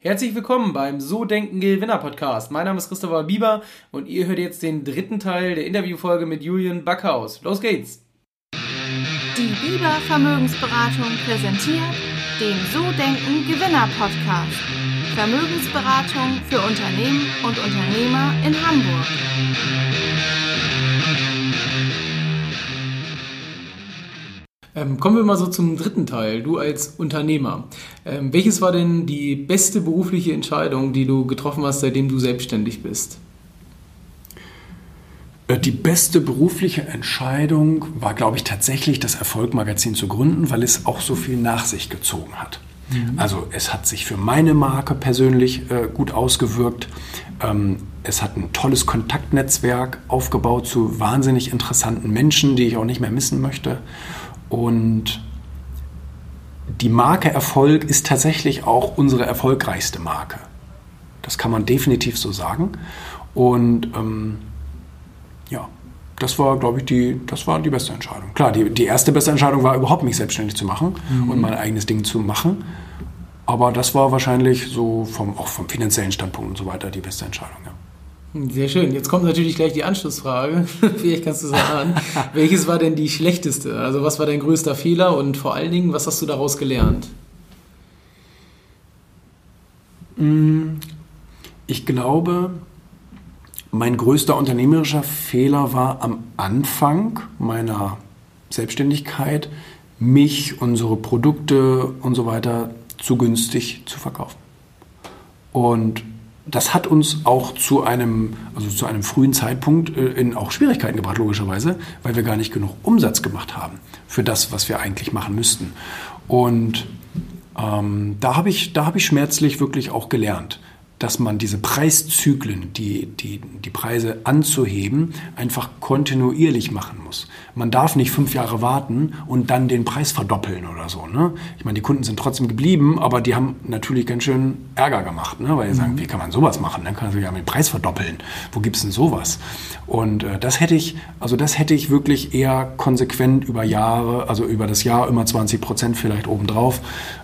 Herzlich willkommen beim So Denken Gewinner Podcast. Mein Name ist Christopher Bieber und ihr hört jetzt den dritten Teil der Interviewfolge mit Julian Backhaus. Los geht's! Die Bieber Vermögensberatung präsentiert den So Denken Gewinner Podcast. Vermögensberatung für Unternehmen und Unternehmer in Hamburg. Ähm, kommen wir mal so zum dritten Teil. Du als Unternehmer. Ähm, welches war denn die beste berufliche Entscheidung, die du getroffen hast, seitdem du selbstständig bist? Äh, die beste berufliche Entscheidung war, glaube ich, tatsächlich das Erfolgmagazin zu gründen, weil es auch so viel nach sich gezogen hat. Mhm. Also es hat sich für meine Marke persönlich äh, gut ausgewirkt. Ähm, es hat ein tolles Kontaktnetzwerk aufgebaut zu wahnsinnig interessanten Menschen, die ich auch nicht mehr missen möchte. Und die Marke Erfolg ist tatsächlich auch unsere erfolgreichste Marke. Das kann man definitiv so sagen. Und ähm, ja, das war, glaube ich, die, das war die beste Entscheidung. Klar, die, die erste beste Entscheidung war überhaupt mich selbstständig zu machen mhm. und mein eigenes Ding zu machen. Aber das war wahrscheinlich so vom, auch vom finanziellen Standpunkt und so weiter die beste Entscheidung. Ja. Sehr schön. Jetzt kommt natürlich gleich die Anschlussfrage. Vielleicht kannst du sagen, welches war denn die schlechteste? Also was war dein größter Fehler und vor allen Dingen, was hast du daraus gelernt? Mm, ich glaube, mein größter unternehmerischer Fehler war am Anfang meiner Selbstständigkeit, mich, unsere Produkte und so weiter zu günstig zu verkaufen. Und das hat uns auch zu einem, also zu einem frühen Zeitpunkt äh, in auch Schwierigkeiten gebracht, logischerweise, weil wir gar nicht genug Umsatz gemacht haben für das, was wir eigentlich machen müssten. Und ähm, da habe ich, da hab ich schmerzlich wirklich auch gelernt, dass man diese Preiszyklen, die, die, die Preise anzuheben, einfach kontinuierlich machen muss. Man darf nicht fünf Jahre warten und dann den Preis verdoppeln oder so. Ne? Ich meine, die Kunden sind trotzdem geblieben, aber die haben natürlich ganz schön Ärger gemacht, ne? weil sagen, mhm. wie kann man sowas machen? Dann kann man ja den Preis verdoppeln. Wo gibt's denn sowas? Und äh, das hätte ich, also das hätte ich wirklich eher konsequent über Jahre, also über das Jahr immer 20 Prozent vielleicht obendrauf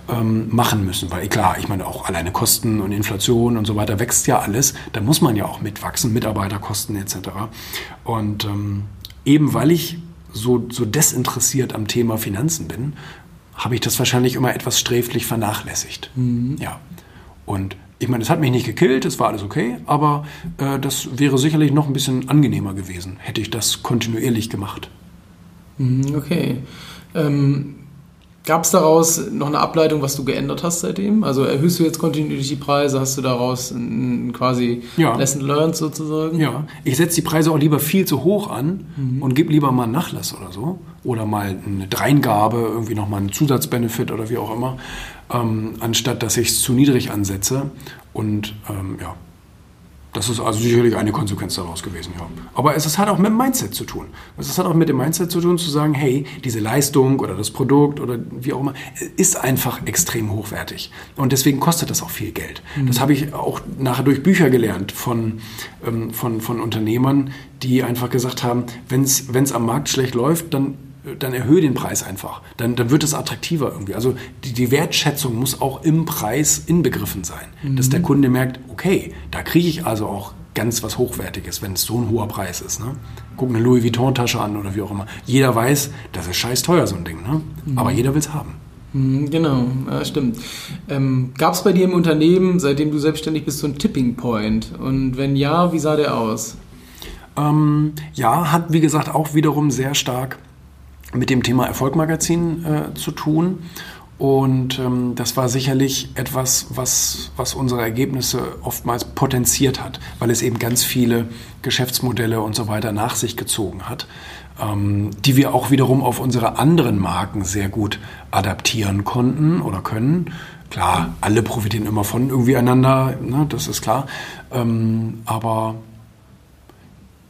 ähm, machen müssen. Weil klar, ich meine auch alleine Kosten und Inflation und so weiter wächst ja alles. Da muss man ja auch mitwachsen, Mitarbeiterkosten etc. Und ähm, eben weil ich so, so desinteressiert am Thema Finanzen bin, habe ich das wahrscheinlich immer etwas sträflich vernachlässigt. Mhm. Ja. Und ich meine, es hat mich nicht gekillt, es war alles okay, aber äh, das wäre sicherlich noch ein bisschen angenehmer gewesen, hätte ich das kontinuierlich gemacht. Mhm, okay. Ähm, Gab es daraus noch eine Ableitung, was du geändert hast seitdem? Also erhöhst du jetzt kontinuierlich die Preise? Hast du daraus ein, quasi ja. Lesson learned sozusagen? Ja, ich setze die Preise auch lieber viel zu hoch an mhm. und gebe lieber mal einen Nachlass oder so. Oder mal eine Dreingabe, irgendwie nochmal einen Zusatzbenefit oder wie auch immer, ähm, anstatt dass ich es zu niedrig ansetze. Und ähm, ja, das ist also sicherlich eine Konsequenz daraus gewesen, ja. Aber es, es hat auch mit dem Mindset zu tun. Es hat auch mit dem Mindset zu tun, zu sagen, hey, diese Leistung oder das Produkt oder wie auch immer, ist einfach extrem hochwertig. Und deswegen kostet das auch viel Geld. Mhm. Das habe ich auch nachher durch Bücher gelernt von, ähm, von, von Unternehmern, die einfach gesagt haben, wenn es am Markt schlecht läuft, dann dann erhöhe den Preis einfach. Dann, dann wird es attraktiver irgendwie. Also die, die Wertschätzung muss auch im Preis inbegriffen sein. Mhm. Dass der Kunde merkt, okay, da kriege ich also auch ganz was Hochwertiges, wenn es so ein hoher Preis ist. Ne? Guck eine Louis Vuitton-Tasche an oder wie auch immer. Jeder weiß, das ist scheiß teuer, so ein Ding. Ne? Mhm. Aber jeder will es haben. Mhm, genau, ja, stimmt. Ähm, Gab es bei dir im Unternehmen, seitdem du selbstständig bist, so einen Tipping Point? Und wenn ja, wie sah der aus? Ähm, ja, hat wie gesagt auch wiederum sehr stark mit dem Thema Erfolgmagazin äh, zu tun. Und ähm, das war sicherlich etwas, was, was unsere Ergebnisse oftmals potenziert hat, weil es eben ganz viele Geschäftsmodelle und so weiter nach sich gezogen hat, ähm, die wir auch wiederum auf unsere anderen Marken sehr gut adaptieren konnten oder können. Klar, alle profitieren immer von irgendwie einander, ne, das ist klar. Ähm, aber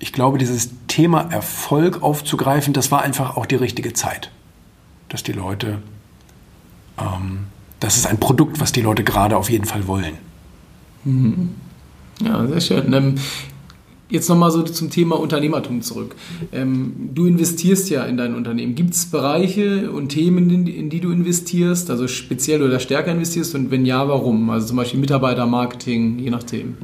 ich glaube, dieses Thema Erfolg aufzugreifen, das war einfach auch die richtige Zeit. Dass die Leute, ähm, das ist ein Produkt, was die Leute gerade auf jeden Fall wollen. Mhm. Ja, sehr schön. Ähm, Jetzt nochmal so zum Thema Unternehmertum zurück. Ähm, du investierst ja in dein Unternehmen. Gibt es Bereiche und Themen, in, in, die du investierst, also speziell oder stärker investierst? Und wenn ja, warum? Also zum Beispiel Mitarbeitermarketing, je nachdem.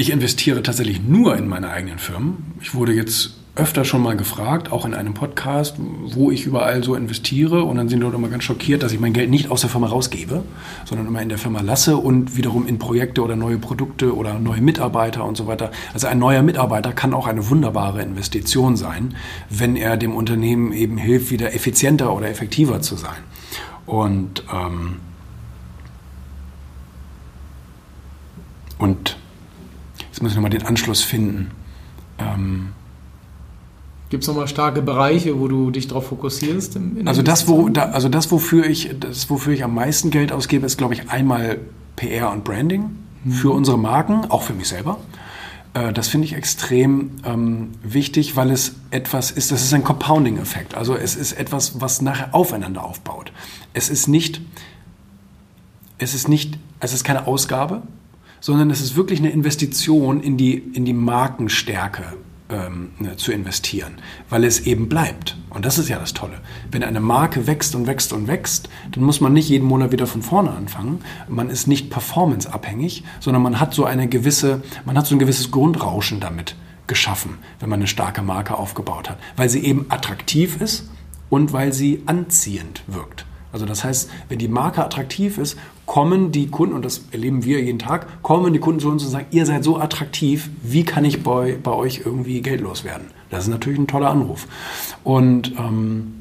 Ich investiere tatsächlich nur in meine eigenen Firmen. Ich wurde jetzt öfter schon mal gefragt, auch in einem Podcast, wo ich überall so investiere. Und dann sind Leute immer ganz schockiert, dass ich mein Geld nicht aus der Firma rausgebe, sondern immer in der Firma lasse und wiederum in Projekte oder neue Produkte oder neue Mitarbeiter und so weiter. Also ein neuer Mitarbeiter kann auch eine wunderbare Investition sein, wenn er dem Unternehmen eben hilft, wieder effizienter oder effektiver zu sein. Und, ähm, und jetzt müssen wir mal den Anschluss finden. Ähm, Gibt es nochmal starke Bereiche, wo du dich darauf fokussierst? also, das, wo, da, also das, wofür ich, das, wofür ich am meisten Geld ausgebe, ist, glaube ich, einmal PR und Branding mhm. für unsere Marken, auch für mich selber. Äh, das finde ich extrem ähm, wichtig, weil es etwas ist, das ist ein Compounding-Effekt. Also es ist etwas, was nachher aufeinander aufbaut. Es ist nicht, es ist nicht, es ist keine Ausgabe, sondern es ist wirklich eine Investition in die, in die Markenstärke ähm, ne, zu investieren, weil es eben bleibt. Und das ist ja das Tolle. Wenn eine Marke wächst und wächst und wächst, dann muss man nicht jeden Monat wieder von vorne anfangen. Man ist nicht performanceabhängig, sondern man hat so eine gewisse, man hat so ein gewisses Grundrauschen damit geschaffen, wenn man eine starke Marke aufgebaut hat, weil sie eben attraktiv ist und weil sie anziehend wirkt. Also das heißt, wenn die Marke attraktiv ist, kommen die Kunden, und das erleben wir jeden Tag, kommen die Kunden zu uns und sagen, ihr seid so attraktiv, wie kann ich bei, bei euch irgendwie geldlos werden? Das ist natürlich ein toller Anruf. Und ähm,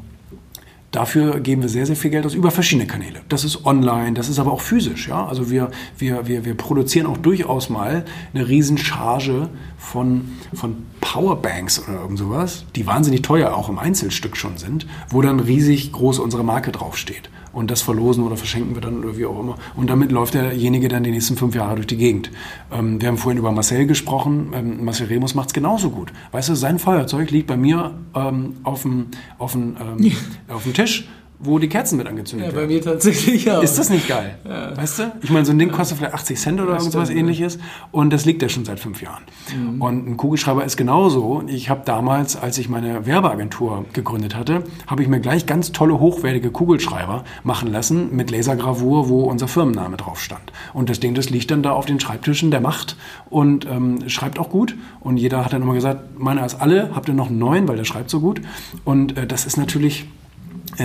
Dafür geben wir sehr, sehr viel Geld aus über verschiedene Kanäle. Das ist online, das ist aber auch physisch. Ja? Also wir, wir, wir, wir produzieren auch durchaus mal eine Riesencharge von, von Powerbanks oder irgend sowas, die wahnsinnig teuer auch im Einzelstück schon sind, wo dann riesig groß unsere Marke draufsteht und das verlosen oder verschenken wir dann oder wie auch immer. Und damit läuft derjenige dann die nächsten fünf Jahre durch die Gegend. Ähm, wir haben vorhin über Marcel gesprochen. Ähm, Marcel Remus macht es genauso gut. Weißt du, sein Feuerzeug liegt bei mir ähm, auf dem auf dem ähm, auf dem Tisch wo die Kerzen mit angezündet werden. Ja, bei mir tatsächlich ja. Ist das nicht geil? Ja. Weißt du? Ich meine, so ein Ding kostet vielleicht 80 Cent oder irgendwas ähnliches und das liegt ja schon seit fünf Jahren. Mhm. Und ein Kugelschreiber ist genauso. Ich habe damals, als ich meine Werbeagentur gegründet hatte, habe ich mir gleich ganz tolle, hochwertige Kugelschreiber machen lassen mit Lasergravur, wo unser Firmenname drauf stand. Und das Ding, das liegt dann da auf den Schreibtischen der Macht und ähm, schreibt auch gut. Und jeder hat dann immer gesagt, meiner als alle, habt ihr noch einen neuen, weil der schreibt so gut. Und äh, das ist natürlich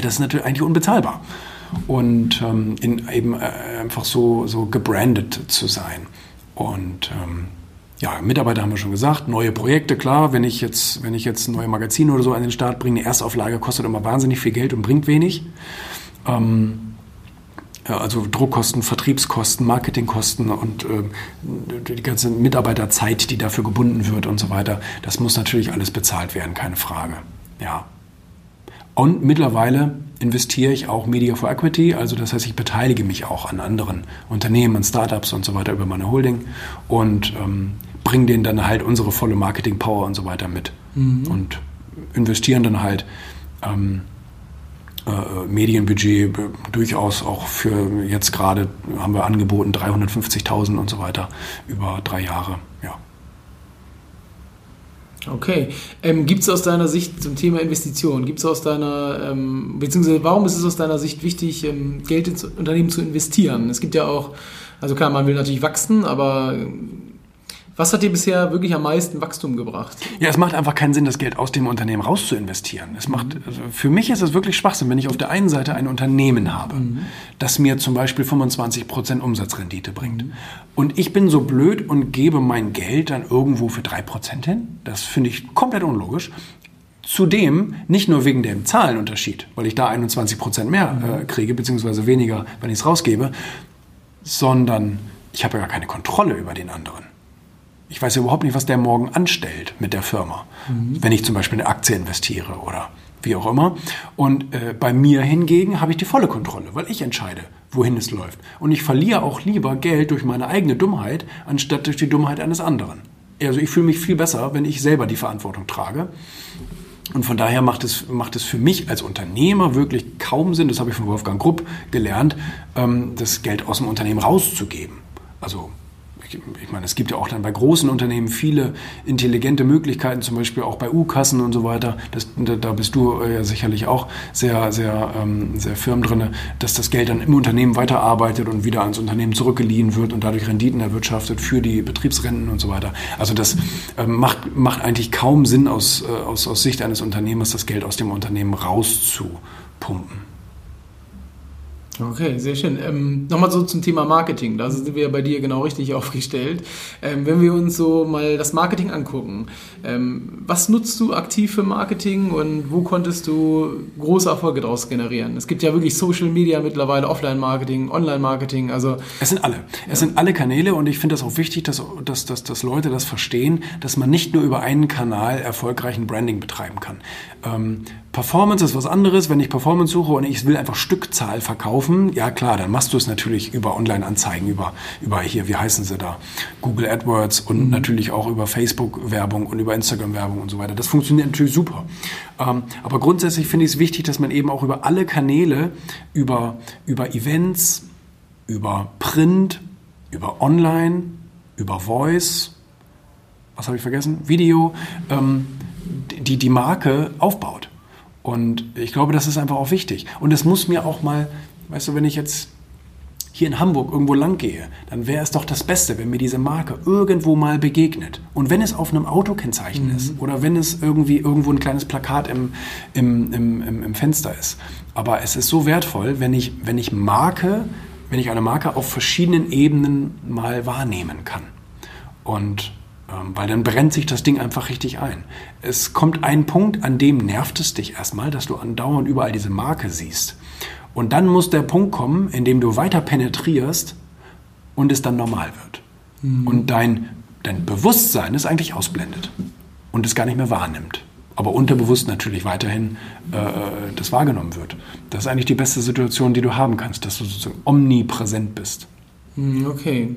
das ist natürlich eigentlich unbezahlbar. Und ähm, in, eben äh, einfach so, so gebrandet zu sein. Und ähm, ja, Mitarbeiter haben wir schon gesagt, neue Projekte, klar, wenn ich jetzt, wenn ich jetzt neue Magazine oder so an den Start bringe, eine Erstauflage kostet immer wahnsinnig viel Geld und bringt wenig. Ähm, also Druckkosten, Vertriebskosten, Marketingkosten und äh, die ganze Mitarbeiterzeit, die dafür gebunden wird und so weiter, das muss natürlich alles bezahlt werden, keine Frage. Ja, und mittlerweile investiere ich auch Media for Equity, also das heißt, ich beteilige mich auch an anderen Unternehmen, an Startups und so weiter über meine Holding und ähm, bringe denen dann halt unsere volle Marketing-Power und so weiter mit mhm. und investieren dann halt ähm, äh, Medienbudget durchaus auch für jetzt gerade haben wir angeboten 350.000 und so weiter über drei Jahre. Ja. Okay. Ähm, gibt es aus deiner Sicht zum Thema Investitionen, gibt es aus deiner, ähm, beziehungsweise warum ist es aus deiner Sicht wichtig, ähm, Geld ins Unternehmen zu investieren? Es gibt ja auch, also klar, man will natürlich wachsen, aber was hat dir bisher wirklich am meisten Wachstum gebracht? Ja, es macht einfach keinen Sinn, das Geld aus dem Unternehmen raus zu investieren. Es macht, also für mich ist es wirklich Schwachsinn, wenn ich auf der einen Seite ein Unternehmen habe, mhm. das mir zum Beispiel 25% Umsatzrendite bringt. Mhm. Und ich bin so blöd und gebe mein Geld dann irgendwo für 3% hin. Das finde ich komplett unlogisch. Zudem nicht nur wegen dem Zahlenunterschied, weil ich da 21% mehr mhm. äh, kriege, beziehungsweise weniger, wenn ich es rausgebe, sondern ich habe ja gar keine Kontrolle über den anderen. Ich weiß überhaupt nicht, was der morgen anstellt mit der Firma, mhm. wenn ich zum Beispiel eine Aktie investiere oder wie auch immer. Und äh, bei mir hingegen habe ich die volle Kontrolle, weil ich entscheide, wohin es läuft. Und ich verliere auch lieber Geld durch meine eigene Dummheit, anstatt durch die Dummheit eines anderen. Also ich fühle mich viel besser, wenn ich selber die Verantwortung trage. Und von daher macht es, macht es für mich als Unternehmer wirklich kaum Sinn, das habe ich von Wolfgang Grupp gelernt, ähm, das Geld aus dem Unternehmen rauszugeben. Also ich meine, es gibt ja auch dann bei großen Unternehmen viele intelligente Möglichkeiten, zum Beispiel auch bei U-Kassen und so weiter. Das, da bist du äh, ja sicherlich auch sehr, sehr, ähm, sehr firm drin, dass das Geld dann im Unternehmen weiterarbeitet und wieder ans Unternehmen zurückgeliehen wird und dadurch Renditen erwirtschaftet für die Betriebsrenten und so weiter. Also das ähm, macht, macht eigentlich kaum Sinn aus, äh, aus, aus Sicht eines Unternehmers, das Geld aus dem Unternehmen rauszupumpen. Okay, sehr schön. Ähm, Nochmal so zum Thema Marketing. Da sind wir bei dir genau richtig aufgestellt. Ähm, wenn wir uns so mal das Marketing angucken, ähm, was nutzt du aktiv für Marketing und wo konntest du große Erfolge daraus generieren? Es gibt ja wirklich Social Media mittlerweile, Offline-Marketing, Online-Marketing. Also es sind alle. Es sind alle Kanäle und ich finde das auch wichtig, dass, dass, dass, dass Leute das verstehen, dass man nicht nur über einen Kanal erfolgreichen Branding betreiben kann. Ähm, Performance ist was anderes. Wenn ich Performance suche und ich will einfach Stückzahl verkaufen, ja klar, dann machst du es natürlich über Online-Anzeigen, über, über hier, wie heißen sie da, Google AdWords und mhm. natürlich auch über Facebook-Werbung und über Instagram-Werbung und so weiter. Das funktioniert natürlich super. Ähm, aber grundsätzlich finde ich es wichtig, dass man eben auch über alle Kanäle, über, über Events, über Print, über Online, über Voice, was habe ich vergessen? Video, ähm, die, die Marke aufbaut. Und ich glaube, das ist einfach auch wichtig. Und es muss mir auch mal, weißt du, wenn ich jetzt hier in Hamburg irgendwo lang gehe, dann wäre es doch das Beste, wenn mir diese Marke irgendwo mal begegnet. Und wenn es auf einem Autokennzeichen mhm. ist oder wenn es irgendwie irgendwo ein kleines Plakat im, im, im, im, Fenster ist. Aber es ist so wertvoll, wenn ich, wenn ich Marke, wenn ich eine Marke auf verschiedenen Ebenen mal wahrnehmen kann. Und ähm, weil dann brennt sich das Ding einfach richtig ein. Es kommt ein Punkt, an dem nervt es dich erstmal, dass du andauernd überall diese Marke siehst. Und dann muss der Punkt kommen, in dem du weiter penetrierst und es dann normal wird. Mhm. Und dein, dein Bewusstsein es eigentlich ausblendet und es gar nicht mehr wahrnimmt. Aber unterbewusst natürlich weiterhin äh, das wahrgenommen wird. Das ist eigentlich die beste Situation, die du haben kannst, dass du sozusagen omnipräsent bist. Mhm, okay.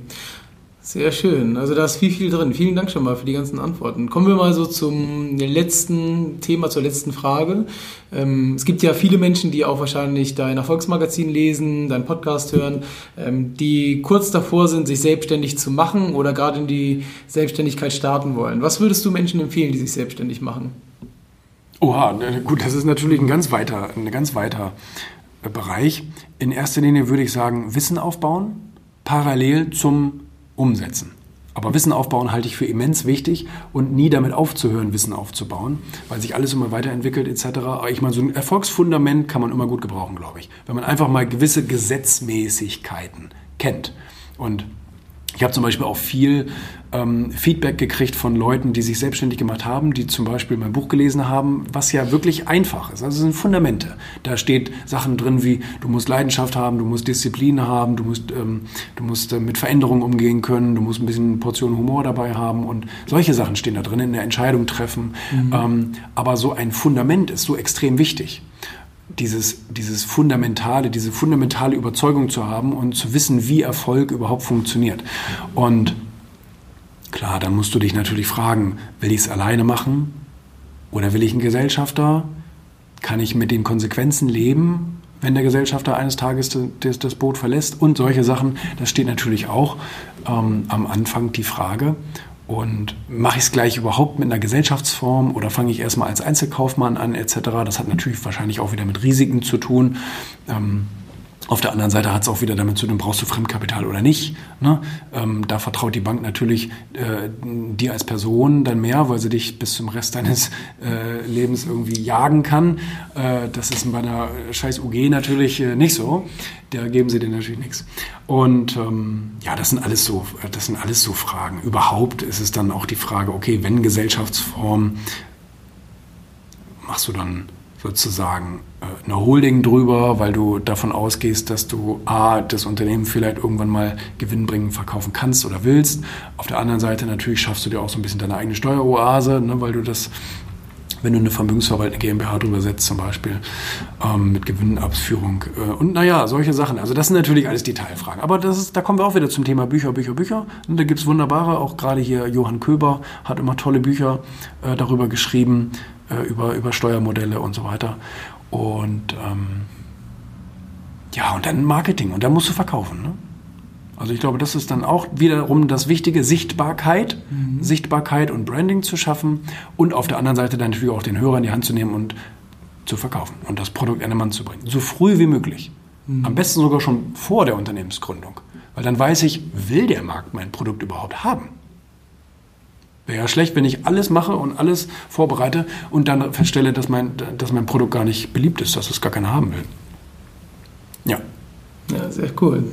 Sehr schön. Also da ist viel, viel drin. Vielen Dank schon mal für die ganzen Antworten. Kommen wir mal so zum letzten Thema, zur letzten Frage. Ähm, es gibt ja viele Menschen, die auch wahrscheinlich dein Erfolgsmagazin lesen, deinen Podcast hören, ähm, die kurz davor sind, sich selbstständig zu machen oder gerade in die Selbstständigkeit starten wollen. Was würdest du Menschen empfehlen, die sich selbstständig machen? Oha, gut, das ist natürlich ein ganz weiter, ein ganz weiter äh, Bereich. In erster Linie würde ich sagen, Wissen aufbauen, parallel zum umsetzen. Aber Wissen aufbauen halte ich für immens wichtig und nie damit aufzuhören, Wissen aufzubauen, weil sich alles immer weiterentwickelt etc. Aber ich meine, so ein Erfolgsfundament kann man immer gut gebrauchen, glaube ich. Wenn man einfach mal gewisse Gesetzmäßigkeiten kennt. Und ich habe zum Beispiel auch viel ähm, Feedback gekriegt von Leuten, die sich selbstständig gemacht haben, die zum Beispiel mein Buch gelesen haben, was ja wirklich einfach ist. Also es sind Fundamente. Da steht Sachen drin wie, du musst Leidenschaft haben, du musst Disziplin haben, du musst, ähm, du musst äh, mit Veränderungen umgehen können, du musst ein bisschen Portion Humor dabei haben und solche Sachen stehen da drin, in der Entscheidung treffen. Mhm. Ähm, aber so ein Fundament ist so extrem wichtig dieses, dieses fundamentale, diese fundamentale Überzeugung zu haben und zu wissen, wie Erfolg überhaupt funktioniert. Und klar, dann musst du dich natürlich fragen, will ich es alleine machen oder will ich einen Gesellschafter? Kann ich mit den Konsequenzen leben, wenn der Gesellschafter eines Tages das, das Boot verlässt? Und solche Sachen, das steht natürlich auch ähm, am Anfang die Frage. Und mache ich es gleich überhaupt mit einer Gesellschaftsform oder fange ich erstmal als Einzelkaufmann an etc. Das hat natürlich wahrscheinlich auch wieder mit Risiken zu tun. Ähm, auf der anderen Seite hat es auch wieder damit zu tun, brauchst du Fremdkapital oder nicht. Ne? Ähm, da vertraut die Bank natürlich äh, dir als Person dann mehr, weil sie dich bis zum Rest deines äh, Lebens irgendwie jagen kann. Äh, das ist bei einer scheiß UG natürlich äh, nicht so. Da geben sie dir natürlich nichts. Und ähm, ja, das sind alles so, das sind alles so Fragen. Überhaupt ist es dann auch die Frage, okay, wenn Gesellschaftsform, machst du dann sozusagen äh, eine Holding drüber, weil du davon ausgehst, dass du A, das Unternehmen vielleicht irgendwann mal gewinnbringend verkaufen kannst oder willst. Auf der anderen Seite natürlich schaffst du dir auch so ein bisschen deine eigene Steueroase, ne, weil du das wenn du eine vermögensverwaltende GmbH drüber setzt, zum Beispiel ähm, mit Gewinnabführung. Äh, und naja, solche Sachen. Also das sind natürlich alles Detailfragen. Aber das ist, da kommen wir auch wieder zum Thema Bücher, Bücher, Bücher. Und da gibt es wunderbare, auch gerade hier Johann Köber hat immer tolle Bücher äh, darüber geschrieben, äh, über, über Steuermodelle und so weiter. Und ähm, ja, und dann Marketing und dann musst du verkaufen. Ne? Also ich glaube, das ist dann auch wiederum das Wichtige, Sichtbarkeit, mhm. Sichtbarkeit und Branding zu schaffen und auf der anderen Seite dann natürlich auch den Hörer in die Hand zu nehmen und zu verkaufen und das Produkt an den Mann zu bringen. So früh wie möglich. Mhm. Am besten sogar schon vor der Unternehmensgründung. Weil dann weiß ich, will der Markt mein Produkt überhaupt haben? Wäre ja schlecht, wenn ich alles mache und alles vorbereite und dann feststelle, dass mein, dass mein Produkt gar nicht beliebt ist, dass es gar keiner haben will. Ja. Ja, sehr cool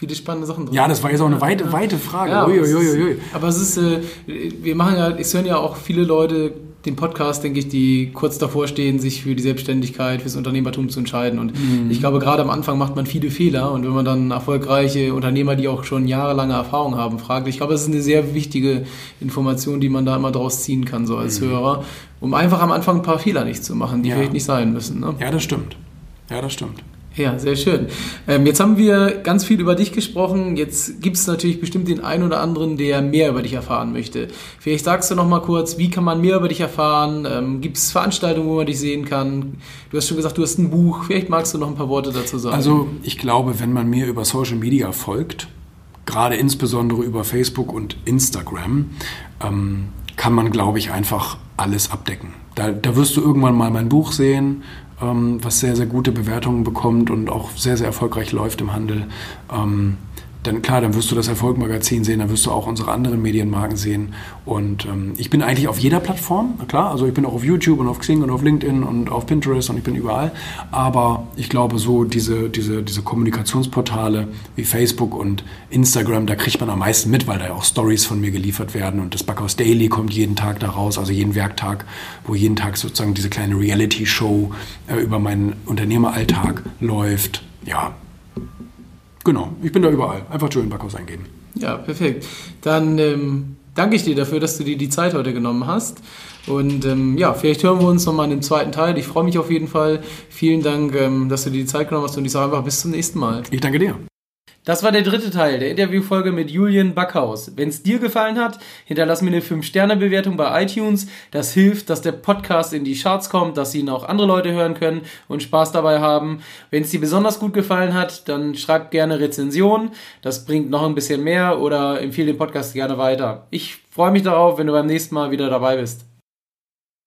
viele spannende Sachen drin. Ja, das war jetzt auch eine weite, weite Frage. Ja, Uiuiui. aber es ist, äh, wir machen ja, es hören ja auch viele Leute den Podcast, denke ich, die kurz davor stehen, sich für die Selbstständigkeit, fürs Unternehmertum zu entscheiden. Und mhm. ich glaube, gerade am Anfang macht man viele Fehler. Und wenn man dann erfolgreiche Unternehmer, die auch schon jahrelange Erfahrung haben, fragt, ich glaube, das ist eine sehr wichtige Information, die man da immer draus ziehen kann, so als mhm. Hörer, um einfach am Anfang ein paar Fehler nicht zu machen, die ja. vielleicht nicht sein müssen. Ne? Ja, das stimmt. Ja, das stimmt. Ja, sehr schön. Ähm, jetzt haben wir ganz viel über dich gesprochen. Jetzt gibt es natürlich bestimmt den einen oder anderen, der mehr über dich erfahren möchte. Vielleicht sagst du noch mal kurz, wie kann man mehr über dich erfahren? Ähm, gibt es Veranstaltungen, wo man dich sehen kann? Du hast schon gesagt, du hast ein Buch. Vielleicht magst du noch ein paar Worte dazu sagen. Also ich glaube, wenn man mir über Social Media folgt, gerade insbesondere über Facebook und Instagram, ähm, kann man, glaube ich, einfach alles abdecken. Da, da wirst du irgendwann mal mein Buch sehen was sehr, sehr gute Bewertungen bekommt und auch sehr, sehr erfolgreich läuft im Handel. Dann klar, dann wirst du das Erfolgmagazin sehen, dann wirst du auch unsere anderen Medienmarken sehen. Und ähm, ich bin eigentlich auf jeder Plattform, klar, also ich bin auch auf YouTube und auf Xing und auf LinkedIn und auf Pinterest und ich bin überall. Aber ich glaube, so diese, diese, diese Kommunikationsportale wie Facebook und Instagram, da kriegt man am meisten mit, weil da ja auch Stories von mir geliefert werden. Und das Backhaus Daily kommt jeden Tag da raus, also jeden Werktag, wo jeden Tag sozusagen diese kleine Reality-Show äh, über meinen Unternehmeralltag läuft. Ja, Genau, ich bin da überall. Einfach Julian Backhaus eingeben. Ja, perfekt. Dann ähm, danke ich dir dafür, dass du dir die Zeit heute genommen hast. Und ähm, ja, vielleicht hören wir uns nochmal in dem zweiten Teil. Ich freue mich auf jeden Fall. Vielen Dank, ähm, dass du dir die Zeit genommen hast und ich sage einfach bis zum nächsten Mal. Ich danke dir. Das war der dritte Teil der Interviewfolge mit Julian Backhaus. Wenn es dir gefallen hat, hinterlass mir eine 5-Sterne-Bewertung bei iTunes. Das hilft, dass der Podcast in die Charts kommt, dass ihn auch andere Leute hören können und Spaß dabei haben. Wenn es dir besonders gut gefallen hat, dann schreib gerne Rezension. Das bringt noch ein bisschen mehr oder empfehle den Podcast gerne weiter. Ich freue mich darauf, wenn du beim nächsten Mal wieder dabei bist.